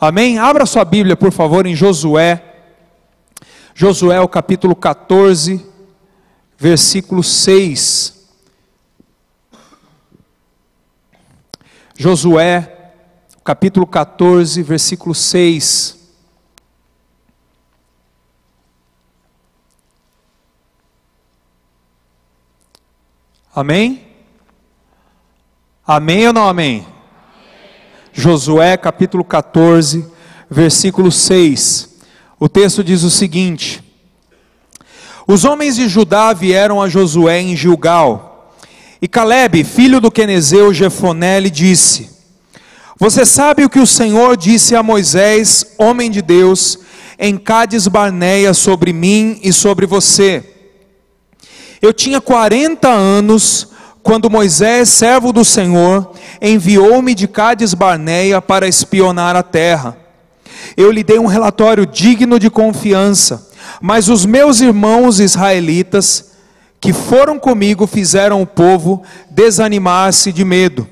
Amém? Abra sua Bíblia, por favor, em Josué. Josué, o capítulo 14, versículo 6. Josué, capítulo 14, versículo 6. Amém? Amém ou não amém? Josué capítulo 14, versículo 6. O texto diz o seguinte: Os homens de Judá vieram a Josué em Gilgal, e Caleb, filho do Quenezeu Jefoné, lhe disse: Você sabe o que o Senhor disse a Moisés, homem de Deus, em Cádiz Barneia sobre mim e sobre você? Eu tinha 40 anos quando Moisés, servo do Senhor, enviou-me de Cádiz Barneia para espionar a terra. Eu lhe dei um relatório digno de confiança, mas os meus irmãos israelitas que foram comigo fizeram o povo desanimar-se de medo.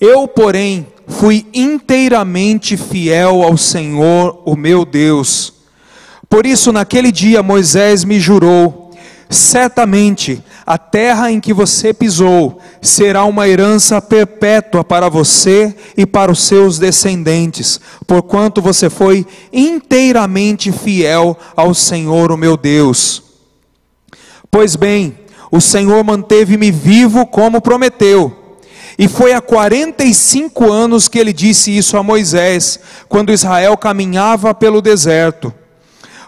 Eu, porém, fui inteiramente fiel ao Senhor, o meu Deus. Por isso, naquele dia, Moisés me jurou Certamente a terra em que você pisou será uma herança perpétua para você e para os seus descendentes, porquanto você foi inteiramente fiel ao Senhor, o meu Deus. Pois bem, o Senhor manteve-me vivo como prometeu. E foi há 45 anos que ele disse isso a Moisés, quando Israel caminhava pelo deserto.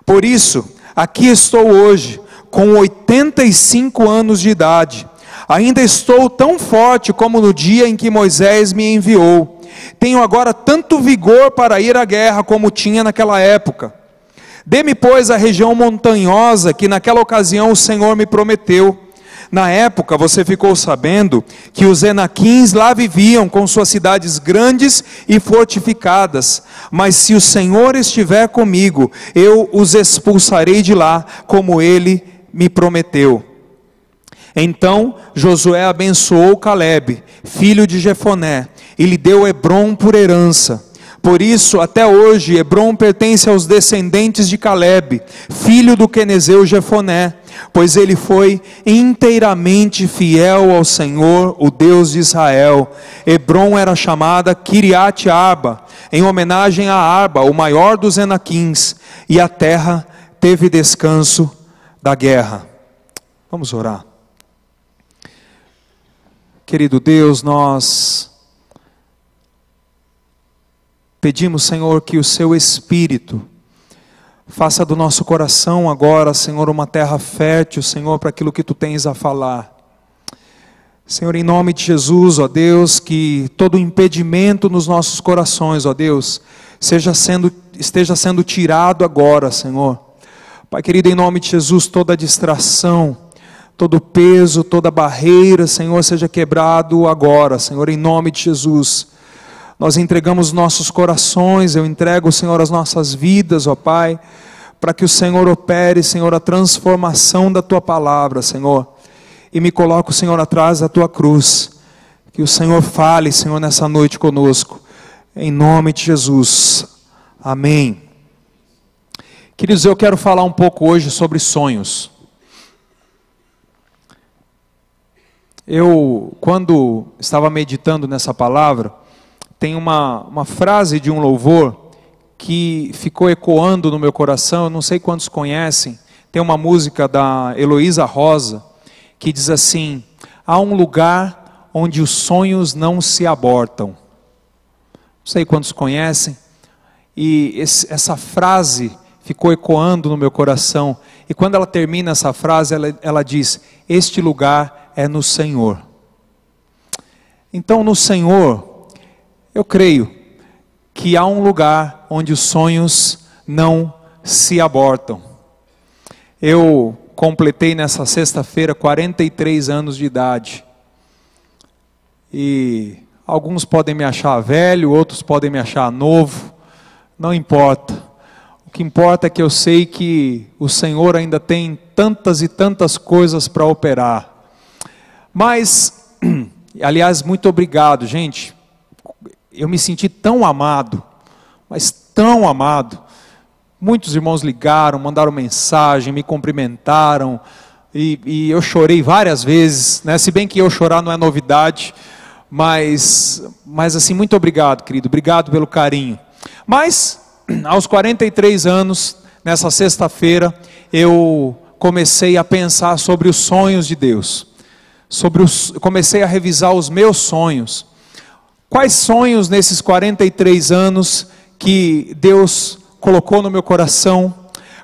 Por isso, aqui estou hoje com 85 anos de idade. Ainda estou tão forte como no dia em que Moisés me enviou. Tenho agora tanto vigor para ir à guerra como tinha naquela época. Dê-me, pois, a região montanhosa que naquela ocasião o Senhor me prometeu. Na época você ficou sabendo que os Enaquins lá viviam com suas cidades grandes e fortificadas. Mas se o Senhor estiver comigo, eu os expulsarei de lá, como ele me prometeu. Então Josué abençoou Caleb, filho de Jefoné, e lhe deu Hebron por herança. Por isso, até hoje, Hebron pertence aos descendentes de Caleb, filho do Quenezeu Jefoné, pois ele foi inteiramente fiel ao Senhor, o Deus de Israel. Hebron era chamada Kiriat Arba, em homenagem a Arba, o maior dos Enaquins, e a terra teve descanso da guerra. Vamos orar. Querido Deus, nós pedimos, Senhor, que o Seu Espírito faça do nosso coração agora, Senhor, uma terra fértil, Senhor, para aquilo que Tu tens a falar. Senhor, em nome de Jesus, ó Deus, que todo impedimento nos nossos corações, ó Deus, seja sendo, esteja sendo tirado agora, Senhor Pai querido, em nome de Jesus, toda distração, todo peso, toda barreira, Senhor, seja quebrado agora, Senhor, em nome de Jesus. Nós entregamos nossos corações, eu entrego, Senhor, as nossas vidas, ó Pai, para que o Senhor opere, Senhor, a transformação da tua palavra, Senhor. E me coloco, Senhor, atrás da tua cruz. Que o Senhor fale, Senhor, nessa noite conosco. Em nome de Jesus. Amém. Queridos, eu quero falar um pouco hoje sobre sonhos. Eu, quando estava meditando nessa palavra, tem uma, uma frase de um louvor que ficou ecoando no meu coração, eu não sei quantos conhecem, tem uma música da Heloísa Rosa, que diz assim: Há um lugar onde os sonhos não se abortam. Não sei quantos conhecem, e esse, essa frase ficou ecoando no meu coração. E quando ela termina essa frase, ela, ela diz: Este lugar é no Senhor. Então, no Senhor, eu creio que há um lugar onde os sonhos não se abortam. Eu completei nessa sexta-feira 43 anos de idade. E alguns podem me achar velho, outros podem me achar novo, não importa. O que importa é que eu sei que o Senhor ainda tem tantas e tantas coisas para operar. Mas, aliás, muito obrigado, gente. Eu me senti tão amado mas tão amado. Muitos irmãos ligaram, mandaram mensagem, me cumprimentaram, e, e, eu chorei várias vezes, né? se bem que eu chorar não é novidade, mas, mas assim, muito obrigado, querido, obrigado pelo carinho. Mas, aos 43 anos, nessa sexta-feira, eu comecei a pensar sobre os sonhos de Deus, sobre os, comecei a revisar os meus sonhos. Quais sonhos nesses 43 anos que Deus colocou no meu coração?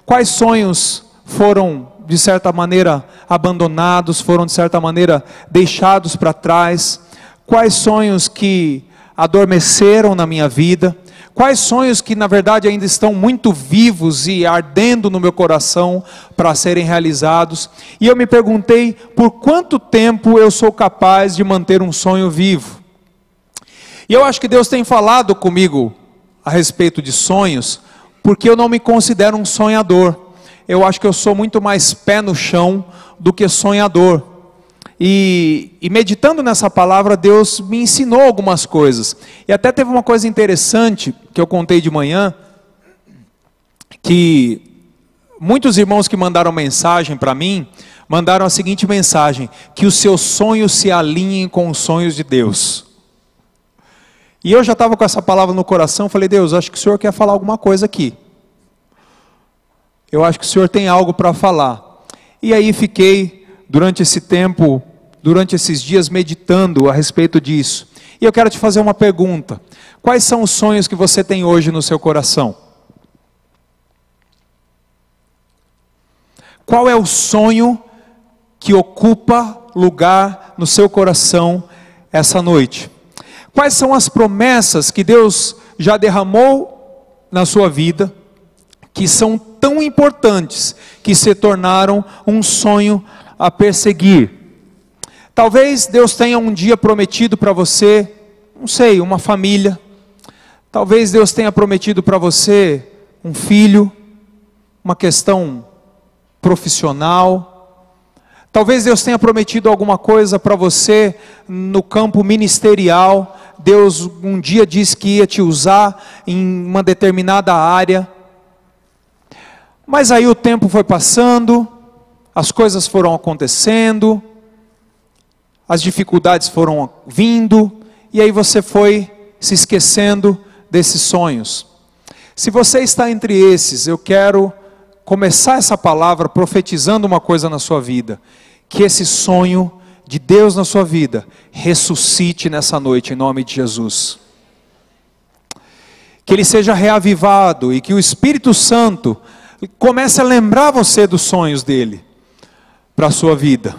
Quais sonhos foram de certa maneira abandonados, foram de certa maneira deixados para trás? Quais sonhos que adormeceram na minha vida? Quais sonhos que na verdade ainda estão muito vivos e ardendo no meu coração para serem realizados? E eu me perguntei por quanto tempo eu sou capaz de manter um sonho vivo? E eu acho que Deus tem falado comigo a respeito de sonhos, porque eu não me considero um sonhador eu acho que eu sou muito mais pé no chão do que sonhador. E, e, meditando nessa palavra, Deus me ensinou algumas coisas. E até teve uma coisa interessante que eu contei de manhã, que muitos irmãos que mandaram mensagem para mim, mandaram a seguinte mensagem: que os seus sonhos se alinhem com os sonhos de Deus. E eu já estava com essa palavra no coração, falei, Deus, acho que o Senhor quer falar alguma coisa aqui eu acho que o senhor tem algo para falar. E aí fiquei, durante esse tempo, durante esses dias, meditando a respeito disso. E eu quero te fazer uma pergunta: quais são os sonhos que você tem hoje no seu coração? Qual é o sonho que ocupa lugar no seu coração essa noite? Quais são as promessas que Deus já derramou na sua vida, que são tão importantes que se tornaram um sonho a perseguir. Talvez Deus tenha um dia prometido para você, não sei, uma família. Talvez Deus tenha prometido para você um filho, uma questão profissional. Talvez Deus tenha prometido alguma coisa para você no campo ministerial. Deus um dia disse que ia te usar em uma determinada área. Mas aí o tempo foi passando, as coisas foram acontecendo, as dificuldades foram vindo, e aí você foi se esquecendo desses sonhos. Se você está entre esses, eu quero começar essa palavra profetizando uma coisa na sua vida: que esse sonho de Deus na sua vida ressuscite nessa noite, em nome de Jesus. Que ele seja reavivado e que o Espírito Santo comece a lembrar você dos sonhos dele para a sua vida.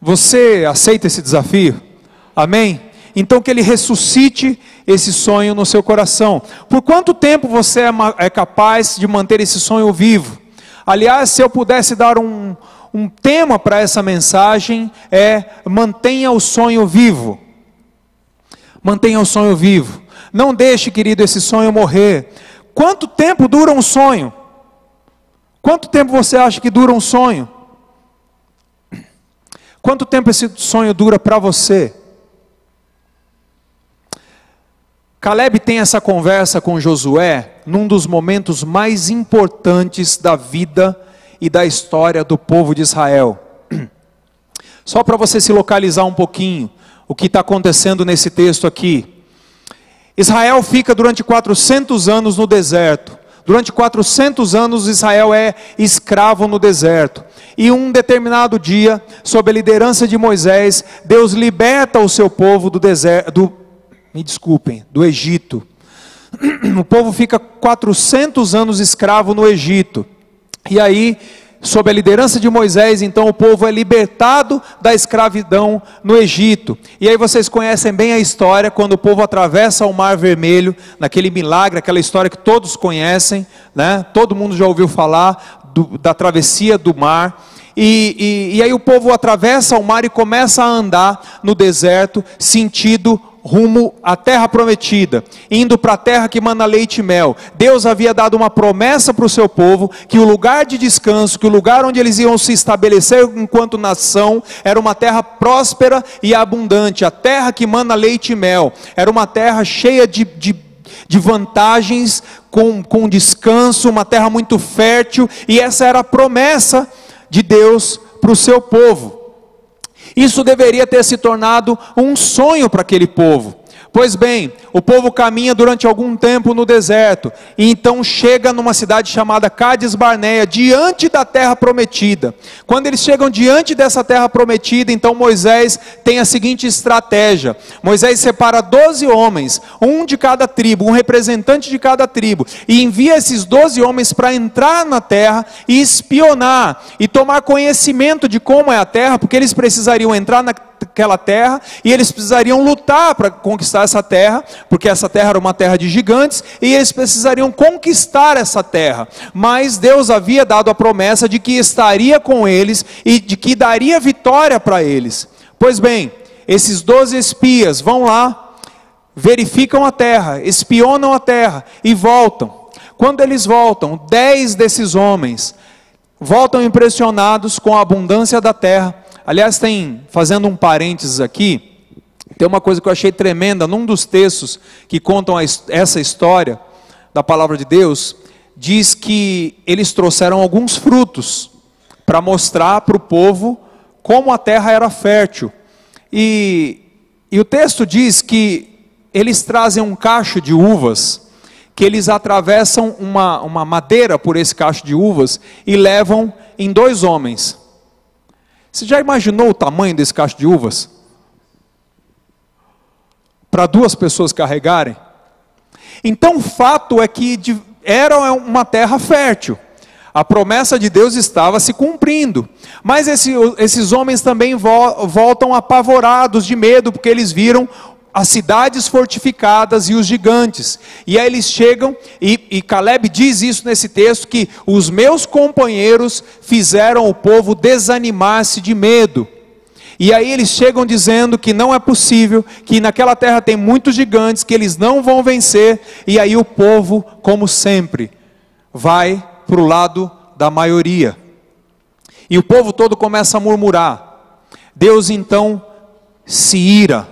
Você aceita esse desafio? Amém? Então que ele ressuscite esse sonho no seu coração. Por quanto tempo você é, é capaz de manter esse sonho vivo? Aliás, se eu pudesse dar um, um tema para essa mensagem, é mantenha o sonho vivo. Mantenha o sonho vivo. Não deixe, querido, esse sonho morrer. Quanto tempo dura um sonho? Quanto tempo você acha que dura um sonho? Quanto tempo esse sonho dura para você? Caleb tem essa conversa com Josué num dos momentos mais importantes da vida e da história do povo de Israel. Só para você se localizar um pouquinho, o que está acontecendo nesse texto aqui. Israel fica durante 400 anos no deserto. Durante 400 anos Israel é escravo no deserto. E um determinado dia, sob a liderança de Moisés, Deus liberta o seu povo do deserto, do, me desculpem, do Egito. O povo fica 400 anos escravo no Egito. E aí sob a liderança de Moisés, então o povo é libertado da escravidão no Egito. E aí vocês conhecem bem a história quando o povo atravessa o Mar Vermelho, naquele milagre, aquela história que todos conhecem, né? Todo mundo já ouviu falar do, da travessia do mar. E, e, e aí o povo atravessa o mar e começa a andar no deserto, sentido rumo à terra prometida, indo para a terra que manda leite e mel. Deus havia dado uma promessa para o seu povo que o lugar de descanso, que o lugar onde eles iam se estabelecer enquanto nação, era uma terra próspera e abundante, a terra que manda leite e mel. Era uma terra cheia de, de de vantagens com, com descanso, uma terra muito fértil, e essa era a promessa de Deus para o seu povo. Isso deveria ter se tornado um sonho para aquele povo. Pois bem, o povo caminha durante algum tempo no deserto, e então chega numa cidade chamada Cades Barneia, diante da terra prometida. Quando eles chegam diante dessa terra prometida, então Moisés tem a seguinte estratégia: Moisés separa doze homens, um de cada tribo, um representante de cada tribo, e envia esses doze homens para entrar na terra e espionar e tomar conhecimento de como é a terra, porque eles precisariam entrar na aquela terra e eles precisariam lutar para conquistar essa terra, porque essa terra era uma terra de gigantes e eles precisariam conquistar essa terra. Mas Deus havia dado a promessa de que estaria com eles e de que daria vitória para eles. Pois bem, esses doze espias vão lá, verificam a terra, espionam a terra e voltam. Quando eles voltam, dez desses homens voltam impressionados com a abundância da terra Aliás, tem, fazendo um parênteses aqui, tem uma coisa que eu achei tremenda num dos textos que contam essa história da palavra de Deus, diz que eles trouxeram alguns frutos para mostrar para o povo como a terra era fértil. E, e o texto diz que eles trazem um cacho de uvas, que eles atravessam uma, uma madeira por esse cacho de uvas e levam em dois homens. Você já imaginou o tamanho desse cacho de uvas? Para duas pessoas carregarem? Então o fato é que era uma terra fértil. A promessa de Deus estava se cumprindo. Mas esse, esses homens também voltam apavorados de medo, porque eles viram as cidades fortificadas e os gigantes. E aí eles chegam, e, e, Caleb diz isso nesse texto: que os meus companheiros fizeram o povo desanimar-se de medo. E aí eles chegam dizendo que não é possível, que naquela terra tem muitos gigantes, que eles não vão vencer, e aí o povo, como sempre, vai para o lado da maioria. E o povo todo começa a murmurar. Deus então se ira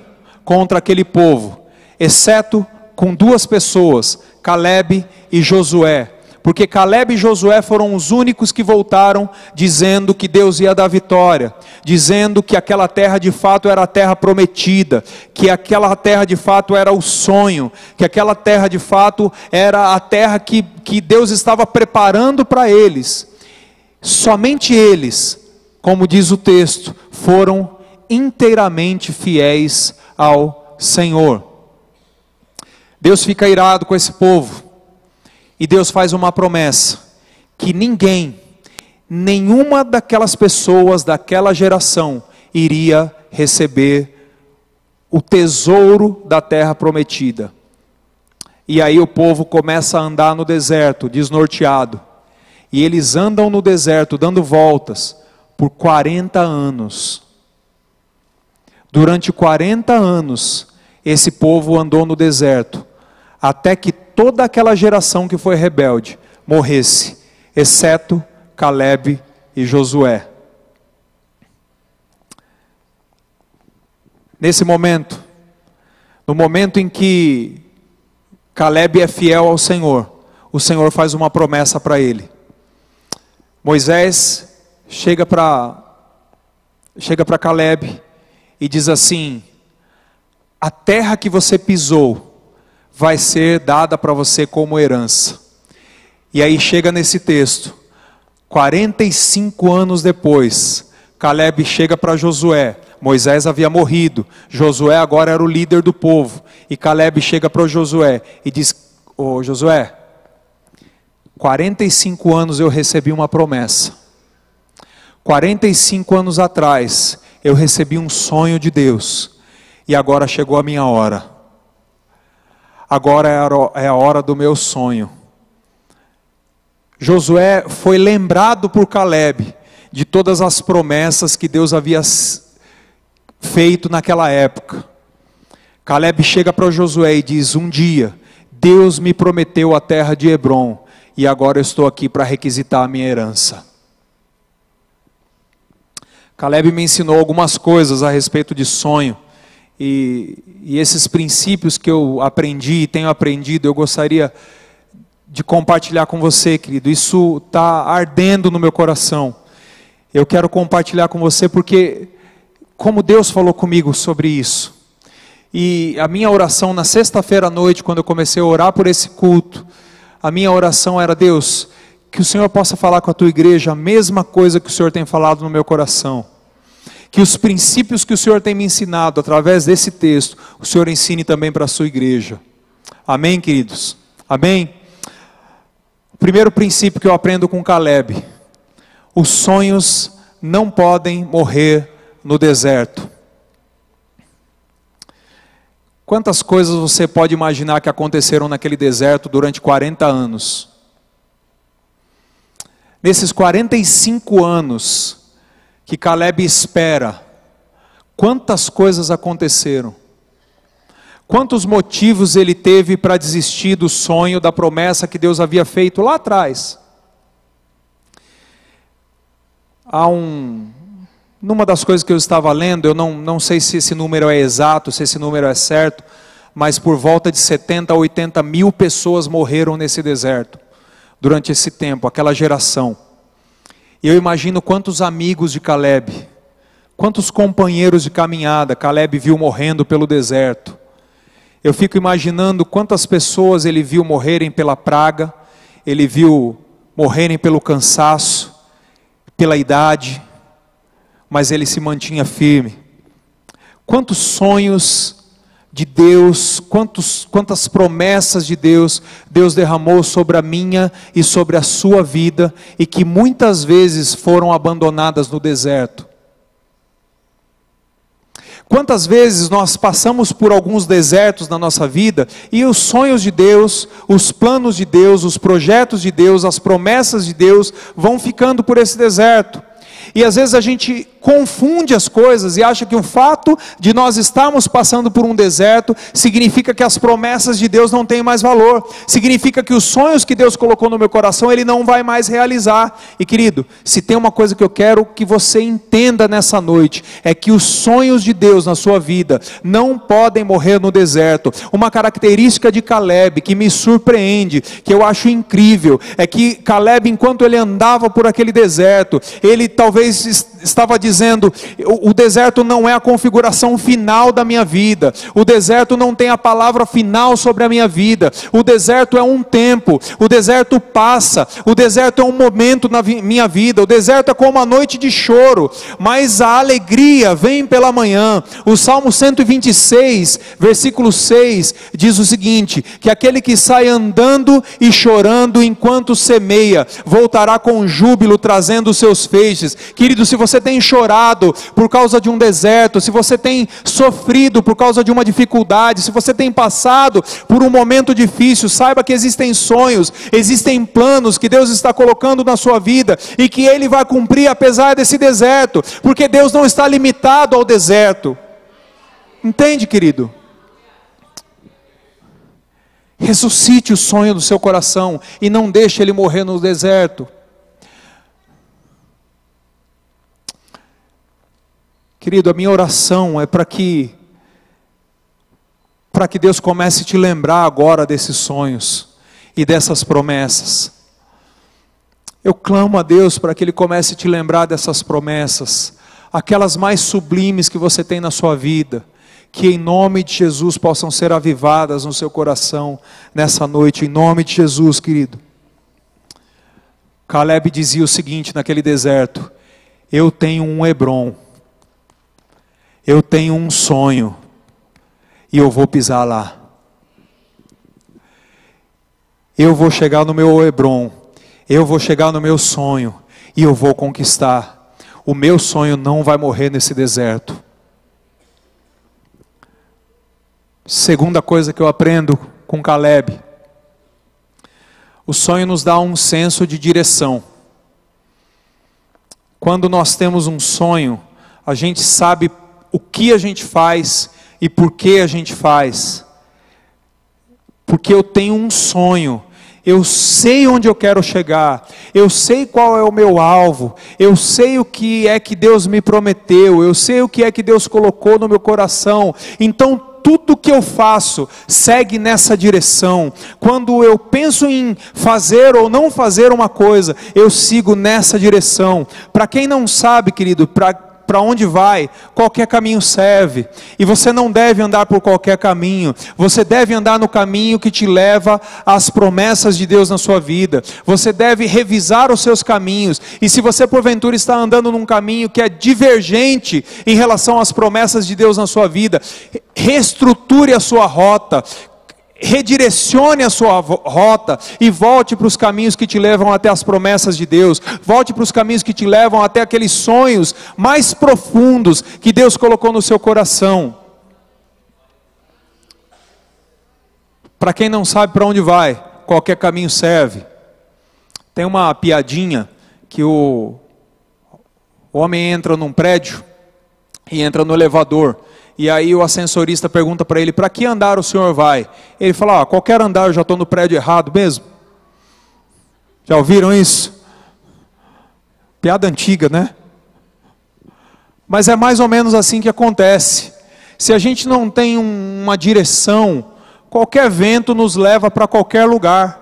contra aquele povo, exceto com duas pessoas, Caleb e Josué. Porque Caleb e Josué foram os únicos que voltaram dizendo que Deus ia dar vitória, dizendo que aquela terra de fato era a terra prometida, que aquela terra de fato era o sonho, que aquela terra de fato era a terra que, que Deus estava preparando para eles. Somente eles, como diz o texto, foram inteiramente fiéis ao Senhor. Deus fica irado com esse povo, e Deus faz uma promessa: que ninguém, nenhuma daquelas pessoas daquela geração iria receber o tesouro da terra prometida. E aí o povo começa a andar no deserto, desnorteado. E eles andam no deserto, dando voltas, por 40 anos. Durante 40 anos, esse povo andou no deserto, até que toda aquela geração que foi rebelde morresse, exceto Caleb e Josué. Nesse momento, no momento em que Caleb é fiel ao Senhor, o Senhor faz uma promessa para ele. Moisés chega para chega para Caleb e diz assim: A terra que você pisou vai ser dada para você como herança. E aí chega nesse texto, 45 anos depois, Caleb chega para Josué. Moisés havia morrido, Josué agora era o líder do povo. E Caleb chega para Josué e diz: Ô oh, Josué, 45 anos eu recebi uma promessa. 45 anos atrás, eu recebi um sonho de Deus e agora chegou a minha hora. Agora é, é a hora do meu sonho. Josué foi lembrado por Caleb de todas as promessas que Deus havia feito naquela época. Caleb chega para Josué e diz: Um dia, Deus me prometeu a terra de Hebron, e agora eu estou aqui para requisitar a minha herança. Caleb me ensinou algumas coisas a respeito de sonho. E, e, esses princípios que eu aprendi e tenho aprendido, eu gostaria de compartilhar com você, querido. Isso está ardendo no meu coração. Eu quero compartilhar com você porque, como Deus falou comigo sobre isso. E a minha oração na sexta-feira à noite, quando eu comecei a orar por esse culto, a minha oração era: Deus, que o Senhor possa falar com a tua igreja a mesma coisa que o Senhor tem falado no meu coração. Que os princípios que o Senhor tem me ensinado através desse texto, o Senhor ensine também para a sua igreja. Amém, queridos? Amém? O primeiro princípio que eu aprendo com Caleb: os sonhos não podem morrer no deserto. Quantas coisas você pode imaginar que aconteceram naquele deserto durante 40 anos? Nesses 45 anos que Caleb espera, quantas coisas aconteceram? Quantos motivos ele teve para desistir do sonho, da promessa que Deus havia feito lá atrás? Há um. Numa das coisas que eu estava lendo, eu não, não sei se esse número é exato, se esse número é certo, mas por volta de 70 a 80 mil pessoas morreram nesse deserto durante esse tempo, aquela geração. E eu imagino quantos amigos de Caleb, quantos companheiros de caminhada Caleb viu morrendo pelo deserto. Eu fico imaginando quantas pessoas ele viu morrerem pela praga, ele viu morrerem pelo cansaço, pela idade, mas ele se mantinha firme. Quantos sonhos de Deus, quantos, quantas promessas de Deus Deus derramou sobre a minha e sobre a sua vida e que muitas vezes foram abandonadas no deserto. Quantas vezes nós passamos por alguns desertos na nossa vida e os sonhos de Deus, os planos de Deus, os projetos de Deus, as promessas de Deus vão ficando por esse deserto. E às vezes a gente confunde as coisas e acha que o fato de nós estarmos passando por um deserto significa que as promessas de Deus não têm mais valor, significa que os sonhos que Deus colocou no meu coração ele não vai mais realizar. E querido, se tem uma coisa que eu quero que você entenda nessa noite, é que os sonhos de Deus na sua vida não podem morrer no deserto. Uma característica de Caleb que me surpreende, que eu acho incrível, é que Caleb, enquanto ele andava por aquele deserto, ele talvez estava dizendo dizendo: o, deserto não é a configuração final da minha vida, o deserto não tem a palavra final sobre a minha vida, o deserto é um tempo, o deserto passa, o deserto é um momento na minha vida, o deserto é como uma noite de choro, mas a alegria vem pela manhã. O Salmo 126, versículo 6, diz o seguinte: que aquele que sai andando e chorando enquanto semeia, voltará com júbilo trazendo os seus feixes. Querido, se você tem chorado, chorado por causa de um deserto, se você tem sofrido por causa de uma dificuldade, se você tem passado por um momento difícil, saiba que existem sonhos, existem planos que Deus está colocando na sua vida e que Ele vai cumprir apesar desse deserto, porque Deus não está limitado ao deserto. Entende, querido? Ressuscite o sonho do seu coração e não deixe ele morrer no deserto. Querido, a minha oração é para que para que Deus comece a te lembrar agora desses sonhos e dessas promessas. Eu clamo a Deus para que Ele comece a te lembrar dessas promessas, aquelas mais sublimes que você tem na sua vida, que em nome de Jesus possam ser avivadas no seu coração nessa noite, em nome de Jesus, querido. Caleb dizia o seguinte naquele deserto: Eu tenho um Hebron eu tenho um sonho e eu vou pisar lá. Eu vou chegar no meu Hebron, eu vou chegar no meu sonho e eu vou conquistar. O meu sonho não vai morrer nesse deserto. Segunda coisa que eu aprendo com Caleb. O sonho nos dá um senso de direção. Quando nós temos um sonho, a gente sabe o que a gente faz e por que a gente faz. Porque eu tenho um sonho, eu sei onde eu quero chegar, eu sei qual é o meu alvo, eu sei o que é que Deus me prometeu, eu sei o que é que Deus colocou no meu coração. Então tudo que eu faço segue nessa direção, quando eu penso em fazer ou não fazer uma coisa, eu sigo nessa direção. Para quem não sabe, querido, para para onde vai, qualquer caminho serve. E você não deve andar por qualquer caminho. Você deve andar no caminho que te leva às promessas de Deus na sua vida. Você deve revisar os seus caminhos. E se você porventura está andando num caminho que é divergente em relação às promessas de Deus na sua vida, reestruture a sua rota, redirecione a sua rota e volte para os caminhos que te levam até as promessas de Deus, volte para os caminhos que te levam até aqueles sonhos mais profundos que Deus colocou no seu coração. Para quem não sabe para onde vai, qualquer caminho serve. Tem uma piadinha que o, homem entra num prédio e entra no elevador. E aí o ascensorista pergunta para ele: para que andar o senhor vai? Ele fala: ah, qualquer andar eu já estou no prédio errado mesmo. Já ouviram isso? Piada antiga, né? Mas é mais ou menos assim que acontece. Se a gente não tem uma direção, qualquer vento nos leva para qualquer lugar.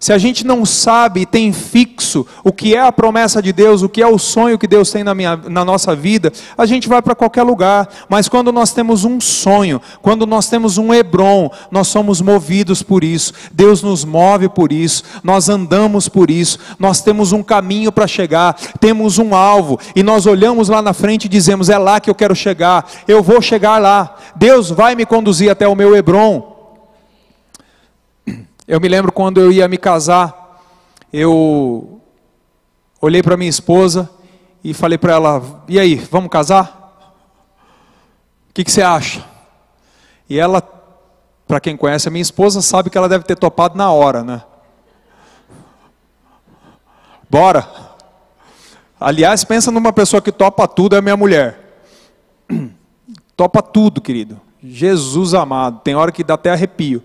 Se a gente não sabe e tem fixo o que é a promessa de Deus, o que é o sonho que Deus tem na, minha, na nossa vida, a gente vai para qualquer lugar. Mas quando nós temos um sonho, quando nós temos um Hebron, nós somos movidos por isso. Deus nos move por isso. Nós andamos por isso. Nós temos um caminho para chegar, temos um alvo e nós olhamos lá na frente e dizemos: é lá que eu quero chegar. Eu vou chegar lá. Deus vai me conduzir até o meu Hebron. Eu me lembro quando eu ia me casar, eu olhei para minha esposa e falei para ela: E aí, vamos casar? O que, que você acha? E ela, para quem conhece a minha esposa, sabe que ela deve ter topado na hora, né? Bora! Aliás, pensa numa pessoa que topa tudo, é minha mulher. Topa tudo, querido. Jesus amado, tem hora que dá até arrepio.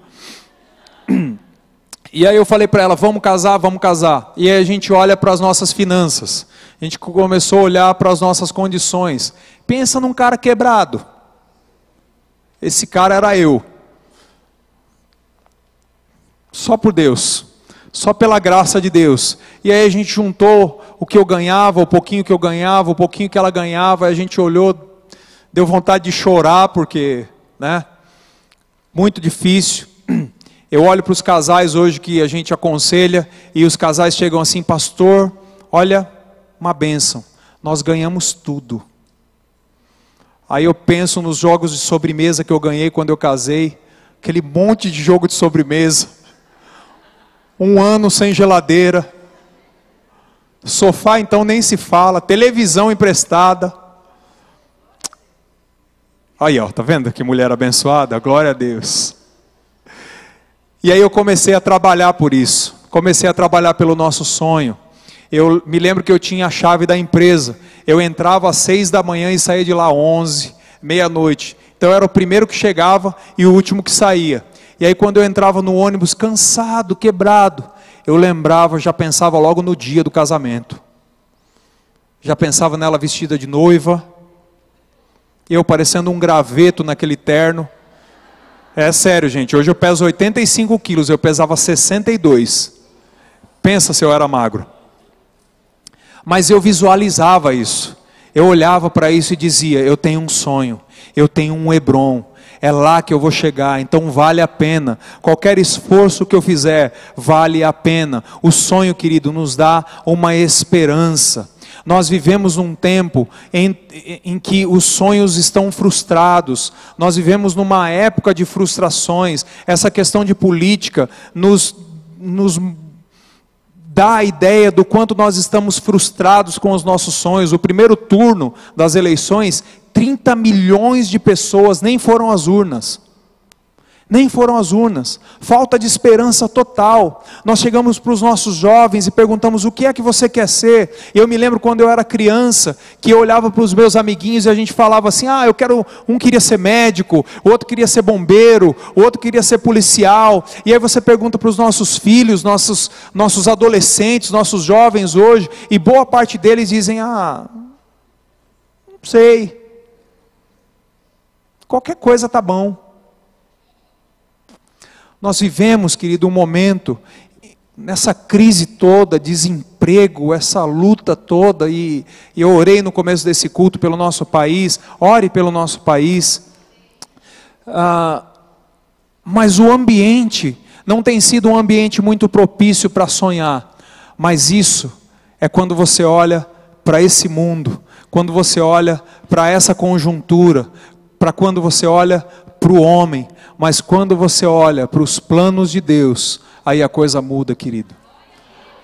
E aí eu falei para ela, vamos casar, vamos casar. E aí a gente olha para as nossas finanças. A gente começou a olhar para as nossas condições. Pensa num cara quebrado. Esse cara era eu. Só por Deus. Só pela graça de Deus. E aí a gente juntou o que eu ganhava, o pouquinho que eu ganhava, o pouquinho que ela ganhava, a gente olhou, deu vontade de chorar porque, né? Muito difícil. Eu olho para os casais hoje que a gente aconselha e os casais chegam assim, pastor, olha, uma bênção, nós ganhamos tudo. Aí eu penso nos jogos de sobremesa que eu ganhei quando eu casei, aquele monte de jogo de sobremesa, um ano sem geladeira, sofá então nem se fala, televisão emprestada. Aí ó, tá vendo que mulher abençoada? Glória a Deus. E aí eu comecei a trabalhar por isso. Comecei a trabalhar pelo nosso sonho. Eu me lembro que eu tinha a chave da empresa. Eu entrava às seis da manhã e saía de lá onze, meia-noite. Então eu era o primeiro que chegava e o último que saía. E aí quando eu entrava no ônibus cansado, quebrado, eu lembrava, já pensava logo no dia do casamento. Já pensava nela vestida de noiva. Eu parecendo um graveto naquele terno é sério, gente. Hoje eu peso 85 quilos, eu pesava 62. Pensa se eu era magro. Mas eu visualizava isso. Eu olhava para isso e dizia: Eu tenho um sonho, eu tenho um Hebron, é lá que eu vou chegar, então vale a pena. Qualquer esforço que eu fizer, vale a pena. O sonho, querido, nos dá uma esperança. Nós vivemos num tempo em, em que os sonhos estão frustrados, nós vivemos numa época de frustrações. Essa questão de política nos, nos dá a ideia do quanto nós estamos frustrados com os nossos sonhos. O primeiro turno das eleições, 30 milhões de pessoas nem foram às urnas nem foram as urnas, falta de esperança total. Nós chegamos para os nossos jovens e perguntamos: o que é que você quer ser? Eu me lembro quando eu era criança, que eu olhava para os meus amiguinhos e a gente falava assim: ah, eu quero, um queria ser médico, o outro queria ser bombeiro, o outro queria ser policial. E aí você pergunta para os nossos filhos, nossos, nossos adolescentes, nossos jovens hoje, e boa parte deles dizem: ah, não sei, qualquer coisa tá bom. Nós vivemos, querido, um momento nessa crise toda, desemprego, essa luta toda, e, e, eu orei no começo desse culto pelo nosso país, ore pelo nosso país, ah, mas o ambiente não tem sido um ambiente muito propício para sonhar, mas isso é quando você olha para esse mundo, quando você olha para essa conjuntura, para quando você olha para o homem, mas quando você olha para os planos de Deus, aí a coisa muda, querido.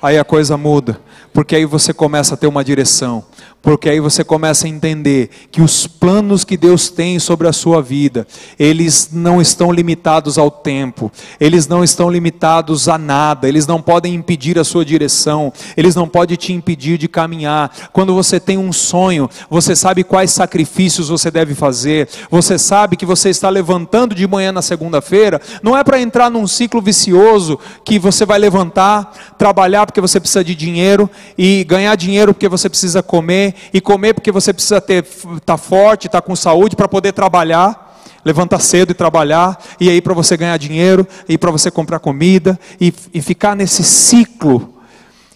Aí a coisa muda, porque aí você começa a ter uma direção, porque aí você começa a entender que os planos que Deus tem sobre a sua vida, eles não estão limitados ao tempo, eles não estão limitados a nada, eles não podem impedir a sua direção, eles não podem te impedir de caminhar. Quando você tem um sonho, você sabe quais sacrifícios você deve fazer, você sabe que você está levantando de manhã na segunda-feira, não é para entrar num ciclo vicioso que você vai levantar, trabalhar porque você precisa de dinheiro e ganhar dinheiro porque você precisa comer e comer porque você precisa estar tá forte, estar tá com saúde para poder trabalhar, levantar cedo e trabalhar, e aí para você ganhar dinheiro, e para você comprar comida, e, e ficar nesse ciclo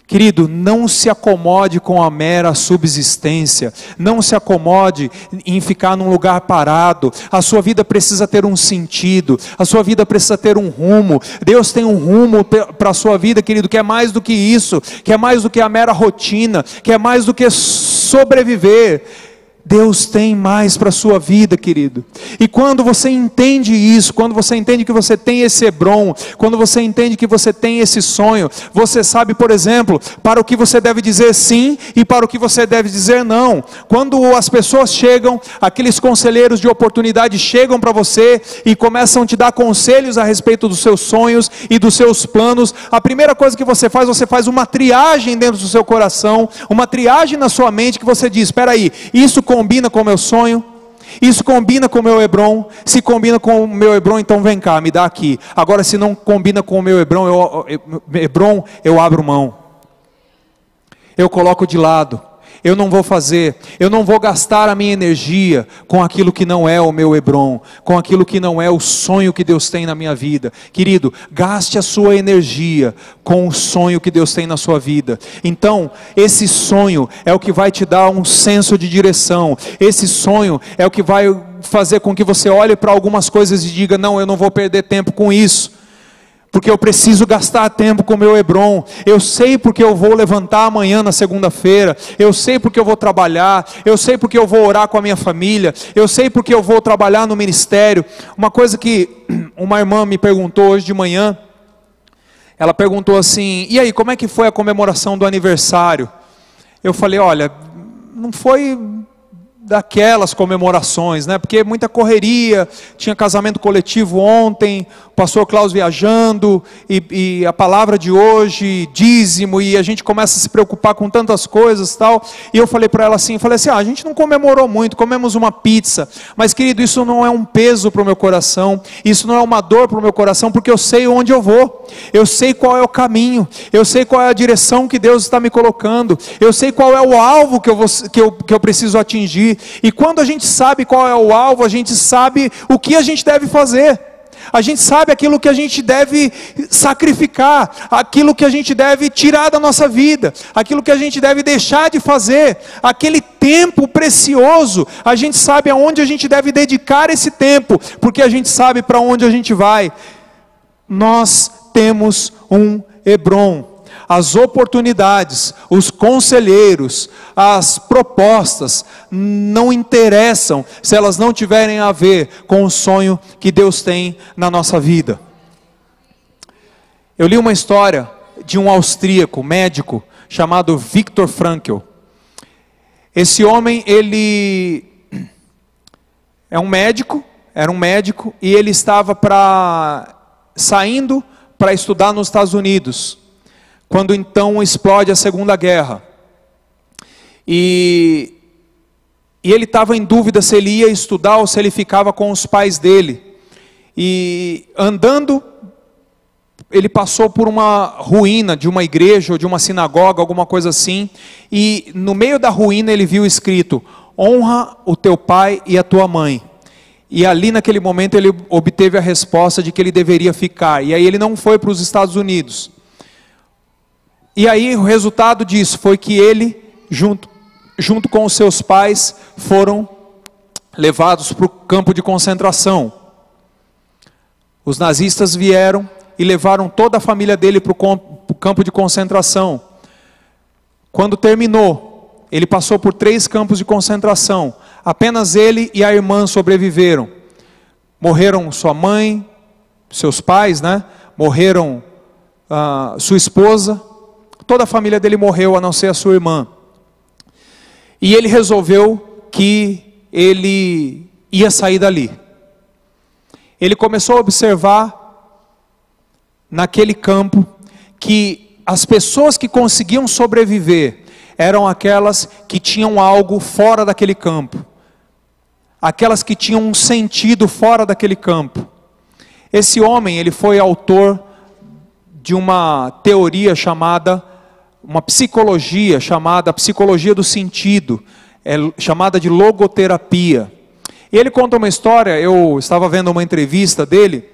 Querido, não se acomode com a mera subsistência, não se acomode em ficar num lugar parado. A sua vida precisa ter um sentido, a sua vida precisa ter um rumo. Deus tem um rumo para a sua vida, querido, que é mais do que isso, que é mais do que a mera rotina, que é mais do que sobreviver. Deus tem mais para a sua vida, querido. E quando você entende isso, quando você entende que você tem esse Hebron, quando você entende que você tem esse sonho, você sabe, por exemplo, para o que você deve dizer sim e para o que você deve dizer não. Quando as pessoas chegam, aqueles conselheiros de oportunidade chegam para você e começam a te dar conselhos a respeito dos seus sonhos e dos seus planos, a primeira coisa que você faz, você faz uma triagem dentro do seu coração, uma triagem na sua mente que você diz: espera aí, isso combina com o meu sonho? Isso combina com o meu Hebron? Se combina com o meu Hebron, então vem cá, me dá aqui. Agora, se não combina com o meu Hebron, eu, Hebron, eu abro mão. Eu coloco de lado eu não vou fazer, eu não vou gastar a minha energia com aquilo que não é o meu Hebron, com aquilo que não é o sonho que Deus tem na minha vida. Querido, gaste a sua energia com o sonho que Deus tem na sua vida. Então, esse sonho é o que vai te dar um senso de direção, esse sonho é o que vai fazer com que você olhe para algumas coisas e diga: não, eu não vou perder tempo com isso porque eu preciso gastar tempo com o meu Hebron, eu sei porque eu vou levantar amanhã na segunda-feira, eu sei porque eu vou trabalhar, eu sei porque eu vou orar com a minha família, eu sei porque eu vou trabalhar no ministério. Uma coisa que uma irmã me perguntou hoje de manhã, ela perguntou assim: e aí, como é que foi a comemoração do aniversário? Eu falei: olha, não foi daquelas comemorações, né? Porque muita correria, tinha casamento coletivo ontem, o pastor Klaus viajando, e, e, a palavra de hoje, dízimo, e a gente começa a se preocupar com tantas coisas tal. E eu falei para ela assim, falei assim, ah, a gente não comemorou muito, comemos uma pizza, mas querido, isso não é um peso para o meu coração, isso não é uma dor para o meu coração, porque eu sei onde eu vou, eu sei qual é o caminho, eu sei qual é a direção que Deus está me colocando, eu sei qual é o alvo que eu, vou, que eu, que eu preciso atingir. E quando a gente sabe qual é o alvo, a gente sabe o que a gente deve fazer. A gente sabe aquilo que a gente deve sacrificar, aquilo que a gente deve tirar da nossa vida, aquilo que a gente deve deixar de fazer, aquele tempo precioso, a gente sabe aonde a gente deve dedicar esse tempo, porque a gente sabe para onde a gente vai. Nós temos um Hebron as oportunidades, os conselheiros, as propostas não interessam se elas não tiverem a ver com o sonho que Deus tem na nossa vida. Eu li uma história de um austríaco médico chamado Viktor Frankl. Esse homem, ele é um médico, era um médico e ele estava para saindo para estudar nos Estados Unidos quando então explode a Segunda Guerra. E, e ele estava em dúvida se ele ia estudar ou se ele ficava com os pais dele. E andando, ele passou por uma ruína de uma igreja ou de uma sinagoga, alguma coisa assim, e no meio da ruína ele viu escrito: honra o teu pai e a tua mãe. E ali naquele momento ele obteve a resposta de que ele deveria ficar. E aí ele não foi para os Estados Unidos. E aí o resultado disso foi que ele, junto, junto com os seus pais, foram levados para o campo de concentração. Os nazistas vieram e levaram toda a família dele para o campo de concentração. Quando terminou, ele passou por três campos de concentração. Apenas ele e a irmã sobreviveram. Morreram sua mãe, seus pais, né? Morreram uh, sua esposa. Toda a família dele morreu, a não ser a sua irmã. E ele resolveu que ele ia sair dali. Ele começou a observar naquele campo que as pessoas que conseguiam sobreviver eram aquelas que tinham algo fora daquele campo aquelas que tinham um sentido fora daquele campo. Esse homem, ele foi autor de uma teoria chamada, uma psicologia chamada psicologia do sentido, é chamada de logoterapia. Ele conta uma história, eu estava vendo uma entrevista dele,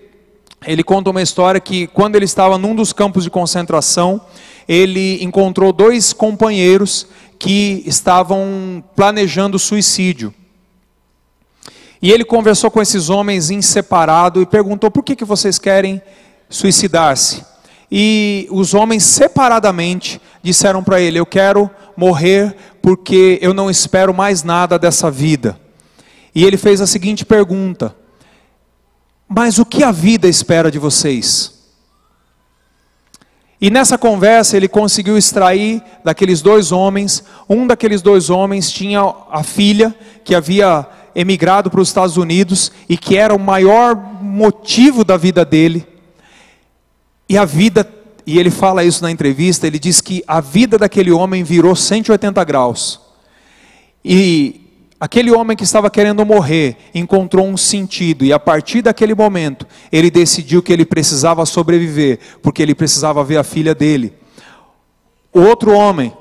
ele conta uma história que quando ele estava num dos campos de concentração, ele encontrou dois companheiros que estavam planejando suicídio. E ele conversou com esses homens em separado e perguntou: por que, que vocês querem suicidar-se? E os homens separadamente disseram para ele: Eu quero morrer porque eu não espero mais nada dessa vida. E ele fez a seguinte pergunta: Mas o que a vida espera de vocês? E nessa conversa ele conseguiu extrair daqueles dois homens, um daqueles dois homens tinha a filha que havia emigrado para os Estados Unidos e que era o maior motivo da vida dele. E a vida, e ele fala isso na entrevista, ele diz que a vida daquele homem virou 180 graus. E aquele homem que estava querendo morrer encontrou um sentido, e a partir daquele momento, ele decidiu que ele precisava sobreviver, porque ele precisava ver a filha dele. Outro homem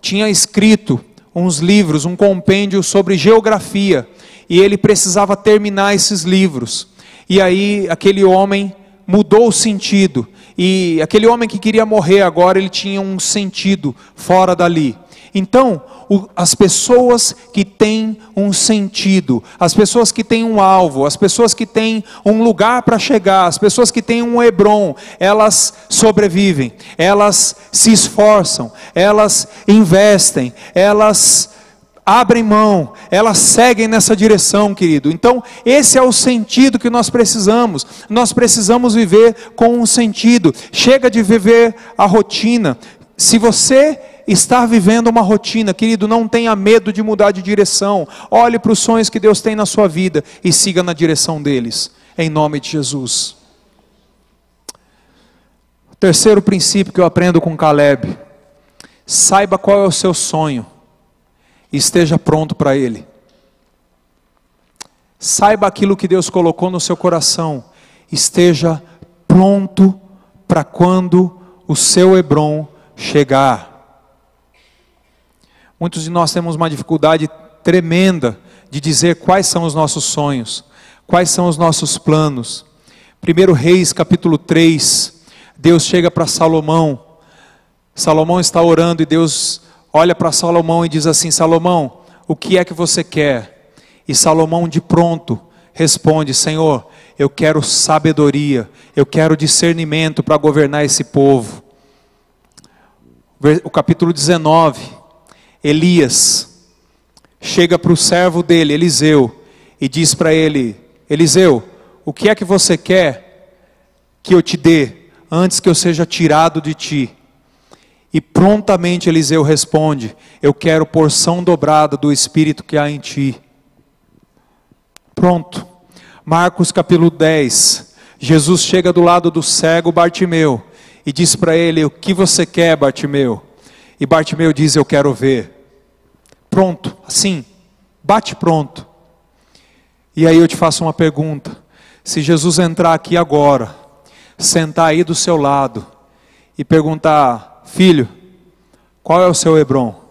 tinha escrito uns livros, um compêndio sobre geografia, e ele precisava terminar esses livros. E aí aquele homem mudou o sentido, e aquele homem que queria morrer agora, ele tinha um sentido fora dali. Então, o, as pessoas que têm um sentido, as pessoas que têm um alvo, as pessoas que têm um lugar para chegar, as pessoas que têm um Hebron, elas sobrevivem, elas se esforçam, elas investem, elas abrem mão, elas seguem nessa direção, querido. Então, esse é o sentido que nós precisamos. Nós precisamos viver com um sentido. Chega de viver a rotina. Se você está vivendo uma rotina, querido, não tenha medo de mudar de direção. Olhe para os sonhos que Deus tem na sua vida e siga na direção deles. Em nome de Jesus. Terceiro princípio que eu aprendo com Caleb: saiba qual é o seu sonho esteja pronto para ele. Saiba aquilo que Deus colocou no seu coração, esteja pronto para quando o seu Hebron chegar. Muitos de nós temos uma dificuldade tremenda de dizer quais são os nossos sonhos, quais são os nossos planos. 1 Reis capítulo 3, Deus chega para Salomão. Salomão está orando e Deus olha para Salomão e diz assim: Salomão, o que é que você quer? E Salomão de pronto responde: Senhor, eu quero sabedoria, eu quero discernimento para governar esse povo. O capítulo 19, Elias chega para o servo dele, Eliseu, e diz para ele: Eliseu, o que é que você quer que eu te dê antes que eu seja tirado de ti? E prontamente Eliseu responde: Eu quero porção dobrada do Espírito que há em ti. Pronto. Marcos capítulo 10. Jesus chega do lado do cego Bartimeu e diz para ele: O que você quer, Bartimeu? E Bartimeu diz: Eu quero ver. Pronto, assim, bate pronto. E aí eu te faço uma pergunta: se Jesus entrar aqui agora, sentar aí do seu lado e perguntar: Filho, qual é o seu Hebron?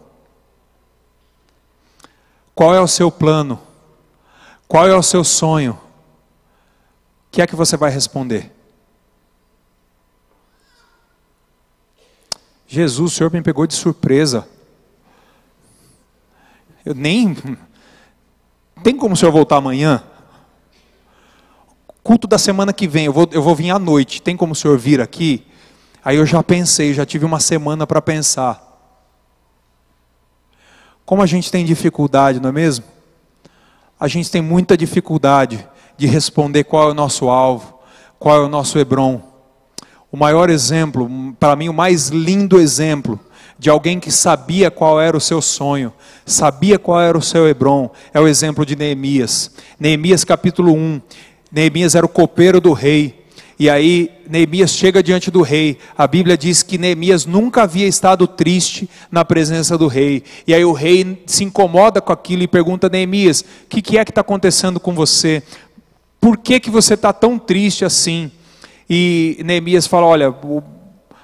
Qual é o seu plano? Qual é o seu sonho? que é que você vai responder? Jesus, o Senhor me pegou de surpresa. Eu nem. Tem como o senhor voltar amanhã? Culto da semana que vem, eu vou, eu vou vir à noite. Tem como o senhor vir aqui? Aí eu já pensei, já tive uma semana para pensar. Como a gente tem dificuldade, não é mesmo? A gente tem muita dificuldade de responder qual é o nosso alvo, qual é o nosso Hebron. O maior exemplo, para mim, o mais lindo exemplo de alguém que sabia qual era o seu sonho, sabia qual era o seu Hebron, é o exemplo de Neemias. Neemias capítulo 1. Neemias era o copeiro do rei. E aí Neemias chega diante do rei. A Bíblia diz que Neemias nunca havia estado triste na presença do rei. E aí o rei se incomoda com aquilo e pergunta Neemias: o que, que é que está acontecendo com você? Por que, que você está tão triste assim? E Neemias fala: olha,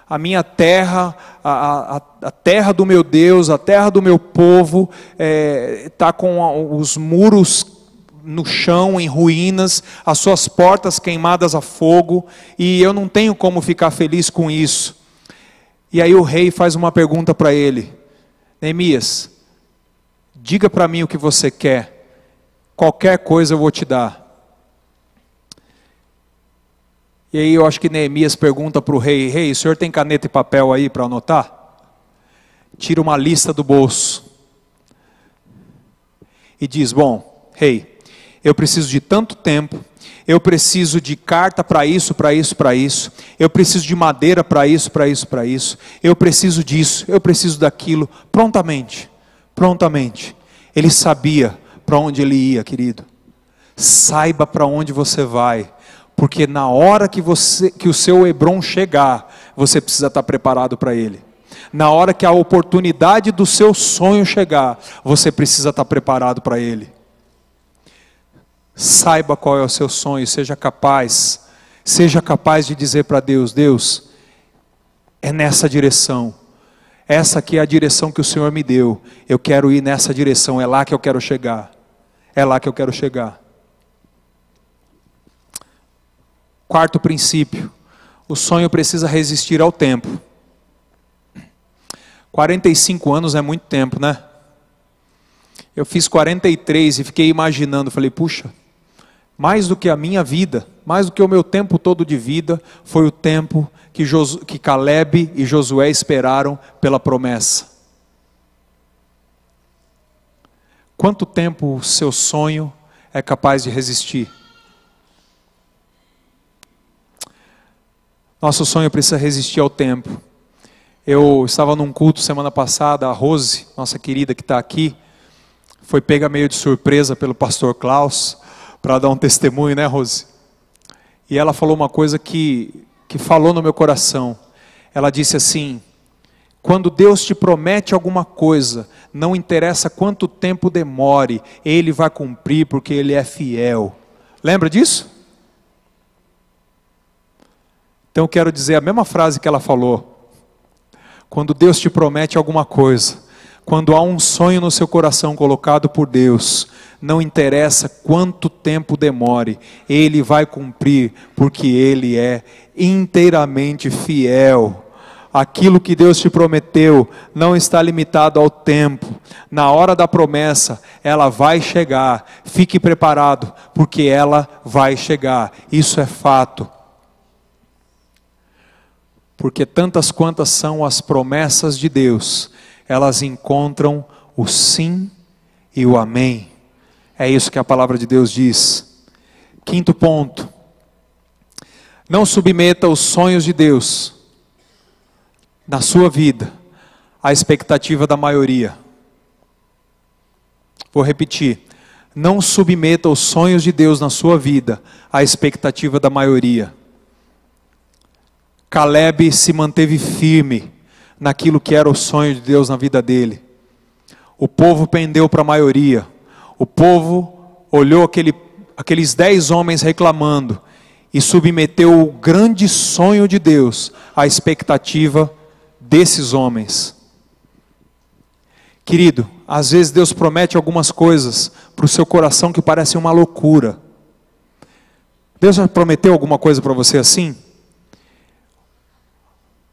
a minha terra, a, a, a, terra do meu Deus, a terra do meu povo, está é, tá com os muros no chão, em ruínas, as suas portas queimadas a fogo, e eu não tenho como ficar feliz com isso. E aí o rei faz uma pergunta para ele: Neemias, diga para mim o que você quer, qualquer coisa eu vou te dar. E aí eu acho que Neemias pergunta para o rei: Rei, o senhor tem caneta e papel aí para anotar? Tira uma lista do bolso e diz: Bom, rei, eu preciso de tanto tempo, eu preciso de carta para isso, para isso, para isso, eu preciso de madeira para isso, para isso, para isso, eu preciso disso, eu preciso daquilo, prontamente, prontamente. Ele sabia para onde ele ia, querido. Saiba para onde você vai porque na hora que, você, que o seu Hebron chegar, você precisa estar preparado para ele. Na hora que a oportunidade do seu sonho chegar, você precisa estar preparado para ele. Saiba qual é o seu sonho, seja capaz, seja capaz de dizer para Deus: Deus, é nessa direção. Essa aqui é a direção que o Senhor me deu. Eu quero ir nessa direção, é lá que eu quero chegar. É lá que eu quero chegar. Quarto princípio: o sonho precisa resistir ao tempo. 45 anos é muito tempo, né? Eu fiz 43 e fiquei imaginando, falei, puxa, mais do que a minha vida, mais do que o meu tempo todo de vida, foi o tempo que, Jos que Caleb e Josué esperaram pela promessa. Quanto tempo o seu sonho é capaz de resistir? Nosso sonho precisa resistir ao tempo. Eu estava num culto semana passada, a Rose, nossa querida que está aqui, foi pega meio de surpresa pelo pastor Klaus para dar um testemunho, né, Rose? E ela falou uma coisa que, que falou no meu coração. Ela disse assim: quando Deus te promete alguma coisa, não interessa quanto tempo demore, Ele vai cumprir porque Ele é fiel. Lembra disso? Então eu quero dizer a mesma frase que ela falou. Quando Deus te promete alguma coisa, quando há um sonho no seu coração colocado por Deus, não interessa quanto tempo demore, Ele vai cumprir, porque Ele é inteiramente fiel. Aquilo que Deus te prometeu não está limitado ao tempo. Na hora da promessa, ela vai chegar. Fique preparado, porque ela vai chegar. Isso é fato porque tantas quantas são as promessas de Deus, elas encontram o sim e o amém. É isso que a palavra de Deus diz. Quinto ponto. Não submeta os sonhos de Deus na sua vida à expectativa da maioria. Vou repetir. Não submeta os sonhos de Deus na sua vida à expectativa da maioria. Caleb se manteve firme naquilo que era o sonho de Deus na vida dele. O povo pendeu para a maioria. O povo olhou aquele, aqueles dez homens reclamando e submeteu o grande sonho de Deus à expectativa desses homens. Querido, às vezes Deus promete algumas coisas para o seu coração que parecem uma loucura. Deus já prometeu alguma coisa para você assim?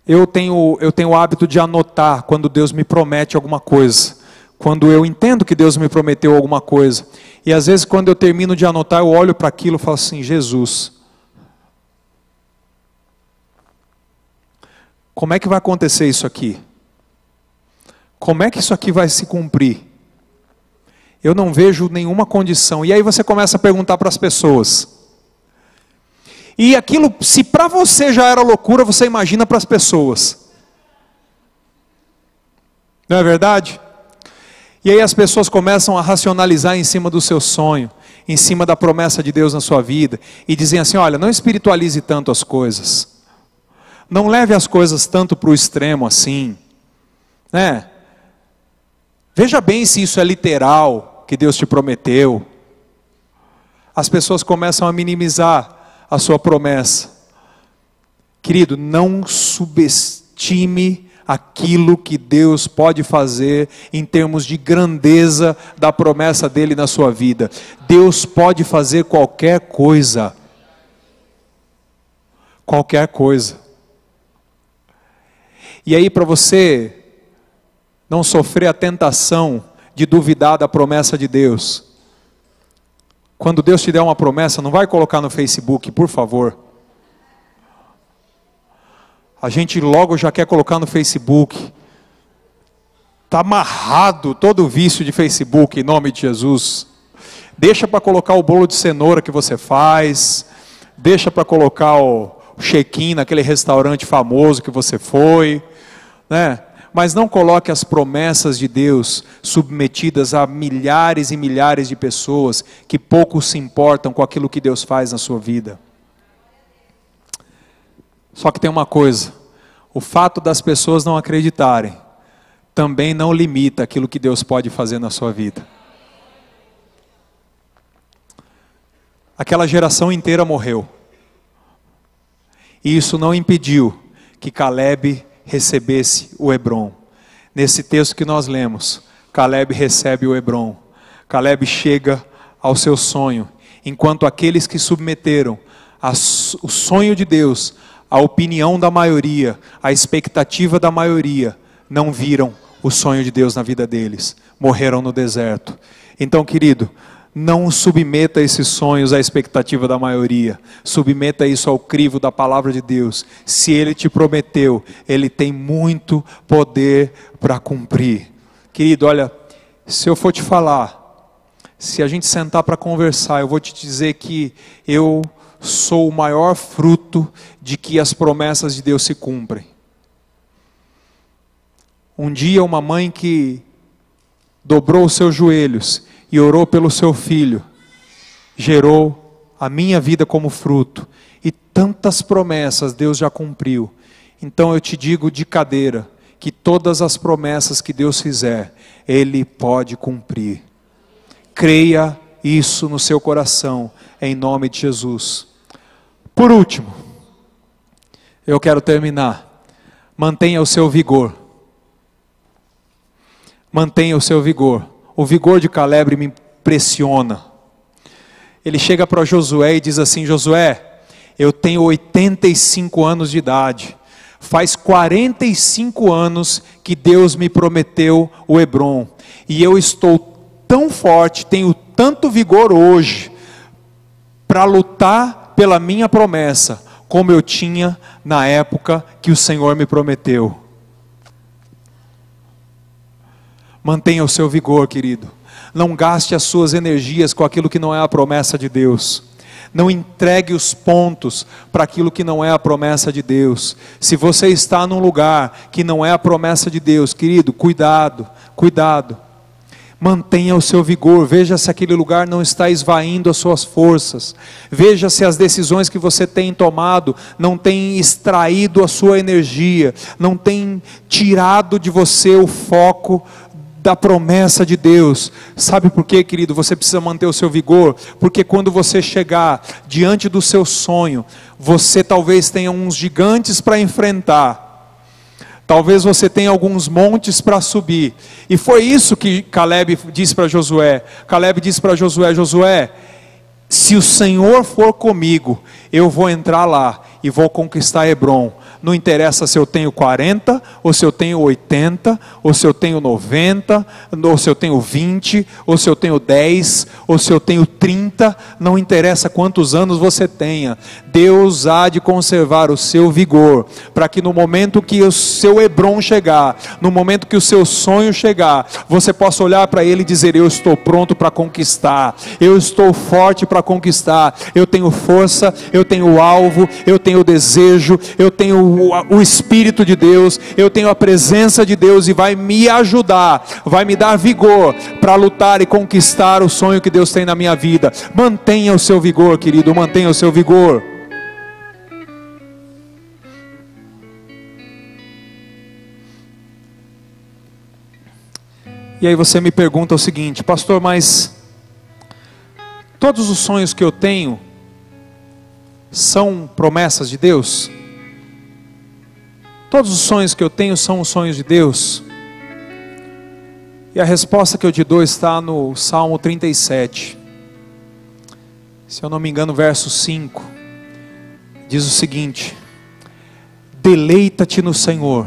Eu tenho, eu tenho o hábito de anotar quando Deus me promete alguma coisa. Quando eu entendo que Deus me prometeu alguma coisa. E às vezes, quando eu termino de anotar, eu olho para aquilo e falo assim: Jesus, como é que vai acontecer isso aqui? Como é que isso aqui vai se cumprir? Eu não vejo nenhuma condição. E aí você começa a perguntar para as pessoas. E aquilo, se para você já era loucura, você imagina para as pessoas. Não é verdade? E aí as pessoas começam a racionalizar em cima do seu sonho, em cima da promessa de Deus na sua vida, e dizem assim: olha, não espiritualize tanto as coisas, não leve as coisas tanto para o extremo assim, né? Veja bem se isso é literal que Deus te prometeu. As pessoas começam a minimizar a sua promessa. Querido, não subestime aquilo que Deus pode fazer em termos de grandeza da promessa dele na sua vida. Deus pode fazer qualquer coisa. Qualquer coisa. E aí, para você não sofrer a tentação de duvidar da promessa de Deus, quando Deus te der uma promessa, não vai colocar no Facebook, por favor. A gente logo já quer colocar no Facebook. Está amarrado todo o vício de Facebook em nome de Jesus. Deixa para colocar o bolo de cenoura que você faz. Deixa para colocar o check-in naquele restaurante famoso que você foi. Né? mas não coloque as promessas de Deus submetidas a milhares e milhares de pessoas que pouco se importam com aquilo que Deus faz na sua vida. Só que tem uma coisa: o fato das pessoas não acreditarem também não limita aquilo que Deus pode fazer na sua vida. Aquela geração inteira morreu. E isso não impediu que Caleb recebesse o Hebron. Nesse texto que nós lemos, Caleb recebe o Hebron. Caleb chega ao seu sonho, enquanto aqueles que submeteram o sonho de Deus, a opinião da maioria, a expectativa da maioria, não viram o sonho de Deus na vida deles, morreram no deserto. Então, querido, não submeta esses sonhos à expectativa da maioria. Submeta isso ao crivo da palavra de Deus. Se ele te prometeu, ele tem muito poder para cumprir. Querido, olha, se eu for te falar, se a gente sentar para conversar, eu vou te dizer que eu sou o maior fruto de que as promessas de Deus se cumprem. Um dia, uma mãe que dobrou os seus joelhos e orou pelo seu filho, gerou a minha vida como fruto. E tantas promessas Deus já cumpriu. Então eu te digo de cadeira que todas as promessas que Deus fizer, Ele pode cumprir. Creia isso no seu coração, em nome de Jesus. Por último, eu quero terminar. Mantenha o seu vigor. Mantenha o seu vigor. O vigor de Caleb me impressiona. Ele chega para Josué e diz assim: Josué, eu tenho 85 anos de idade. Faz 45 anos que Deus me prometeu o Hebron. E eu estou tão forte, tenho tanto vigor hoje para lutar pela minha promessa, como eu tinha na época que o Senhor me prometeu. Mantenha o seu vigor, querido. Não gaste as suas energias com aquilo que não é a promessa de Deus. Não entregue os pontos para aquilo que não é a promessa de Deus. Se você está num lugar que não é a promessa de Deus, querido, cuidado, cuidado. Mantenha o seu vigor, veja se aquele lugar não está esvaindo as suas forças, veja se as decisões que você tem tomado não têm extraído a sua energia, não têm tirado de você o foco da promessa de Deus. Sabe por quê, querido? Você precisa manter o seu vigor, porque quando você chegar diante do seu sonho, você talvez tenha uns gigantes para enfrentar. Talvez você tenha alguns montes para subir. E foi isso que Caleb disse para Josué. Caleb disse para Josué: Josué, se o Senhor for comigo, eu vou entrar lá e vou conquistar Hebron. Não interessa se eu tenho 40, ou se eu tenho 80, ou se eu tenho 90, ou se eu tenho 20, ou se eu tenho 10, ou se eu tenho 30, não interessa quantos anos você tenha. Deus há de conservar o seu vigor, para que no momento que o seu Hebron chegar, no momento que o seu sonho chegar, você possa olhar para ele e dizer: Eu estou pronto para conquistar, eu estou forte para conquistar, eu tenho força, eu tenho alvo, eu tenho desejo, eu tenho o, Espírito de Deus, eu tenho a presença de Deus e vai me ajudar, vai me dar vigor para lutar e conquistar o sonho que Deus tem na minha vida. Mantenha o seu vigor, querido, mantenha o seu vigor. E aí você me pergunta o seguinte, pastor, mas todos os sonhos que eu tenho são promessas de Deus? Todos os sonhos que eu tenho são os sonhos de Deus? E a resposta que eu te dou está no Salmo 37. Se eu não me engano, verso 5. Diz o seguinte: Deleita-te no Senhor,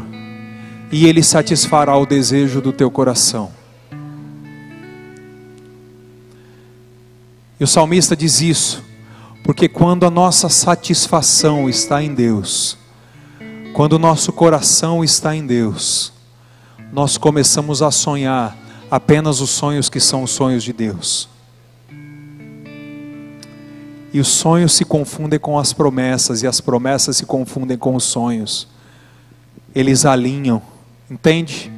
e Ele satisfará o desejo do teu coração. E o salmista diz isso, porque quando a nossa satisfação está em Deus, quando o nosso coração está em Deus, nós começamos a sonhar apenas os sonhos que são os sonhos de Deus. E os sonhos se confundem com as promessas, e as promessas se confundem com os sonhos. Eles alinham, entende?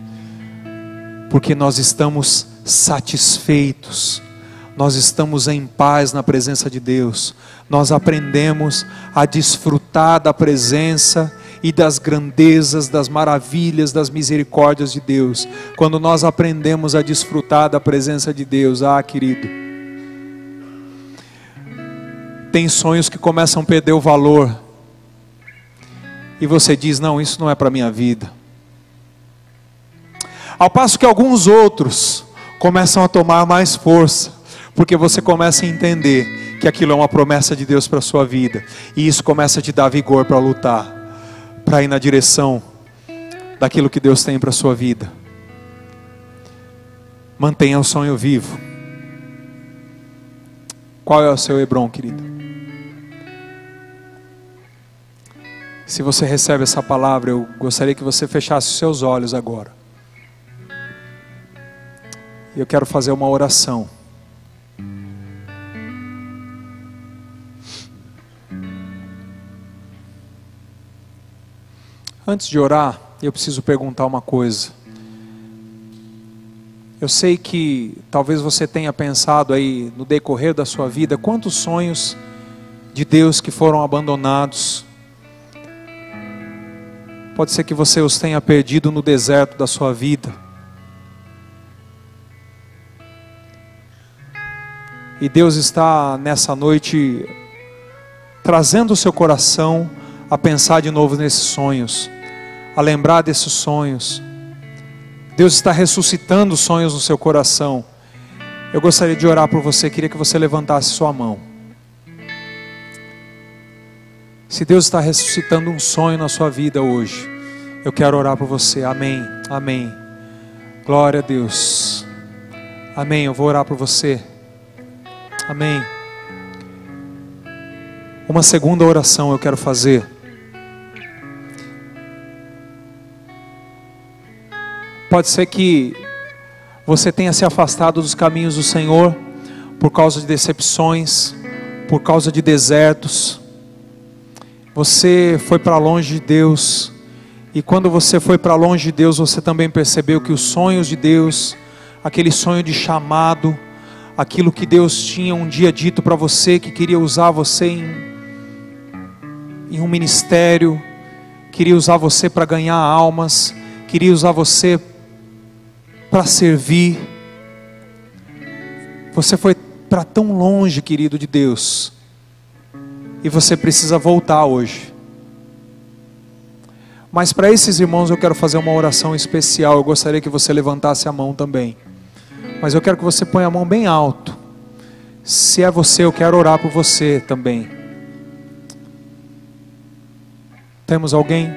Porque nós estamos satisfeitos, nós estamos em paz na presença de Deus, nós aprendemos a desfrutar da presença e das grandezas, das maravilhas, das misericórdias de Deus. Quando nós aprendemos a desfrutar da presença de Deus, ah, querido. Tem sonhos que começam a perder o valor. E você diz: "Não, isso não é para minha vida". Ao passo que alguns outros começam a tomar mais força, porque você começa a entender que aquilo é uma promessa de Deus para a sua vida, e isso começa a te dar vigor para lutar para ir na direção daquilo que Deus tem para a sua vida. Mantenha o sonho vivo. Qual é o seu Hebron, querido? Se você recebe essa palavra, eu gostaria que você fechasse os seus olhos agora. Eu quero fazer uma oração. Antes de orar, eu preciso perguntar uma coisa. Eu sei que talvez você tenha pensado aí no decorrer da sua vida quantos sonhos de Deus que foram abandonados. Pode ser que você os tenha perdido no deserto da sua vida. E Deus está nessa noite trazendo o seu coração a pensar de novo nesses sonhos a lembrar desses sonhos. Deus está ressuscitando sonhos no seu coração. Eu gostaria de orar por você, queria que você levantasse sua mão. Se Deus está ressuscitando um sonho na sua vida hoje, eu quero orar por você. Amém. Amém. Glória a Deus. Amém. Eu vou orar por você. Amém. Uma segunda oração eu quero fazer. Pode ser que você tenha se afastado dos caminhos do Senhor por causa de decepções, por causa de desertos. Você foi para longe de Deus. E quando você foi para longe de Deus, você também percebeu que os sonhos de Deus, aquele sonho de chamado, aquilo que Deus tinha um dia dito para você, que queria usar você em, em um ministério, queria usar você para ganhar almas, queria usar você para servir. Você foi para tão longe, querido de Deus, e você precisa voltar hoje. Mas para esses irmãos eu quero fazer uma oração especial. Eu gostaria que você levantasse a mão também. Mas eu quero que você ponha a mão bem alto. Se é você, eu quero orar por você também. Temos alguém?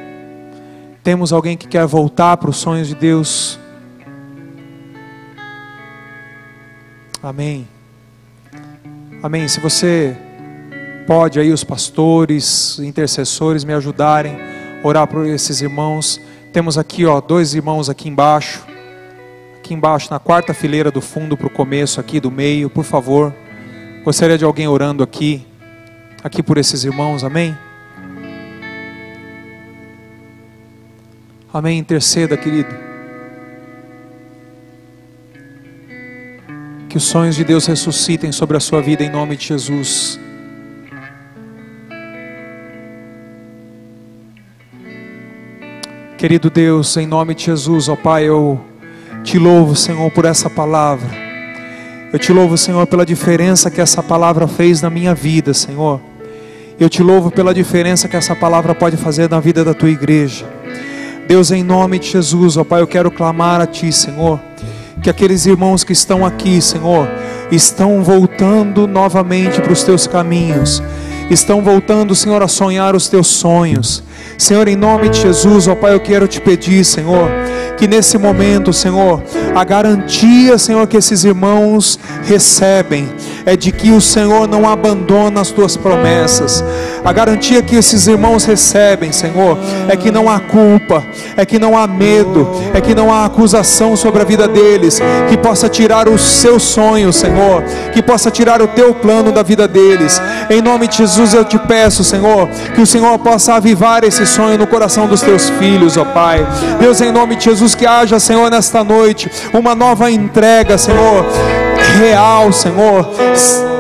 Temos alguém que quer voltar para os sonhos de Deus? Amém. Amém. Se você pode aí os pastores, intercessores me ajudarem a orar por esses irmãos. Temos aqui, ó, dois irmãos aqui embaixo. Aqui embaixo na quarta fileira do fundo para o começo aqui do meio, por favor. Gostaria de alguém orando aqui, aqui por esses irmãos, amém? Amém. Interceda, querido. Que os sonhos de Deus ressuscitem sobre a sua vida em nome de Jesus. Querido Deus, em nome de Jesus, ó Pai, eu te louvo, Senhor, por essa palavra. Eu te louvo, Senhor, pela diferença que essa palavra fez na minha vida, Senhor. Eu te louvo pela diferença que essa palavra pode fazer na vida da tua igreja. Deus, em nome de Jesus, ó Pai, eu quero clamar a Ti, Senhor, que aqueles irmãos que estão aqui, Senhor, estão voltando novamente para os Teus caminhos, estão voltando, Senhor, a sonhar os Teus sonhos. Senhor, em nome de Jesus, ó Pai, eu quero te pedir, Senhor, que nesse momento, Senhor, a garantia, Senhor, que esses irmãos recebem é de que o Senhor não abandona as tuas promessas. A garantia que esses irmãos recebem, Senhor, é que não há culpa, é que não há medo, é que não há acusação sobre a vida deles, que possa tirar os seus sonhos, Senhor, que possa tirar o teu plano da vida deles. Em nome de Jesus eu te peço, Senhor, que o Senhor possa avivar esse sonho no coração dos teus filhos, ó Pai. Deus, em nome de Jesus, que haja, Senhor, nesta noite, uma nova entrega, Senhor real, Senhor,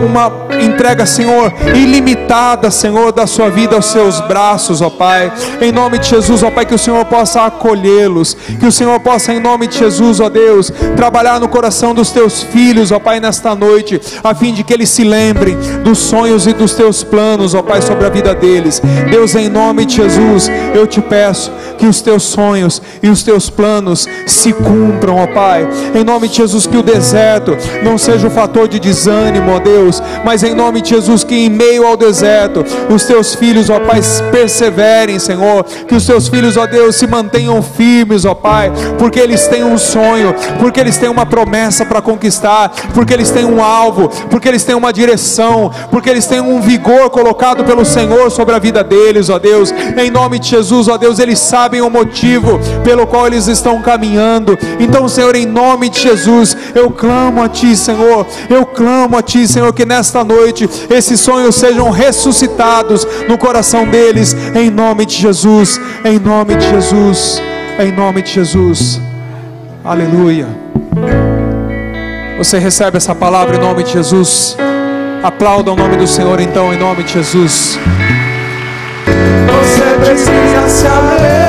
uma entrega, Senhor, ilimitada, Senhor, da sua vida aos seus braços, ó Pai. Em nome de Jesus, ó Pai, que o Senhor possa acolhê-los, que o Senhor possa, em nome de Jesus, ó Deus, trabalhar no coração dos teus filhos, ó Pai, nesta noite, a fim de que eles se lembrem dos sonhos e dos teus planos, ó Pai, sobre a vida deles. Deus, em nome de Jesus, eu te peço que os teus sonhos e os teus planos se cumpram, ó Pai. Em nome de Jesus, que o deserto não seja o fator de desânimo, ó Deus, mas em nome de Jesus, que em meio ao deserto, os teus filhos, ó Pai, perseverem, Senhor, que os teus filhos, ó Deus, se mantenham firmes, ó Pai, porque eles têm um sonho, porque eles têm uma promessa para conquistar, porque eles têm um alvo, porque eles têm uma direção, porque eles têm um vigor colocado pelo Senhor sobre a vida deles, ó Deus, em nome de Jesus, ó Deus, eles sabem o motivo pelo qual eles estão caminhando, então, Senhor, em nome de Jesus, eu clamo a Ti, Senhor, eu clamo a Ti, Senhor, que nesta noite esses sonhos sejam ressuscitados no coração deles, em nome de Jesus, em nome de Jesus, em nome de Jesus, aleluia. Você recebe essa palavra em nome de Jesus. Aplauda o nome do Senhor então, em nome de Jesus. Você precisa se alegrar.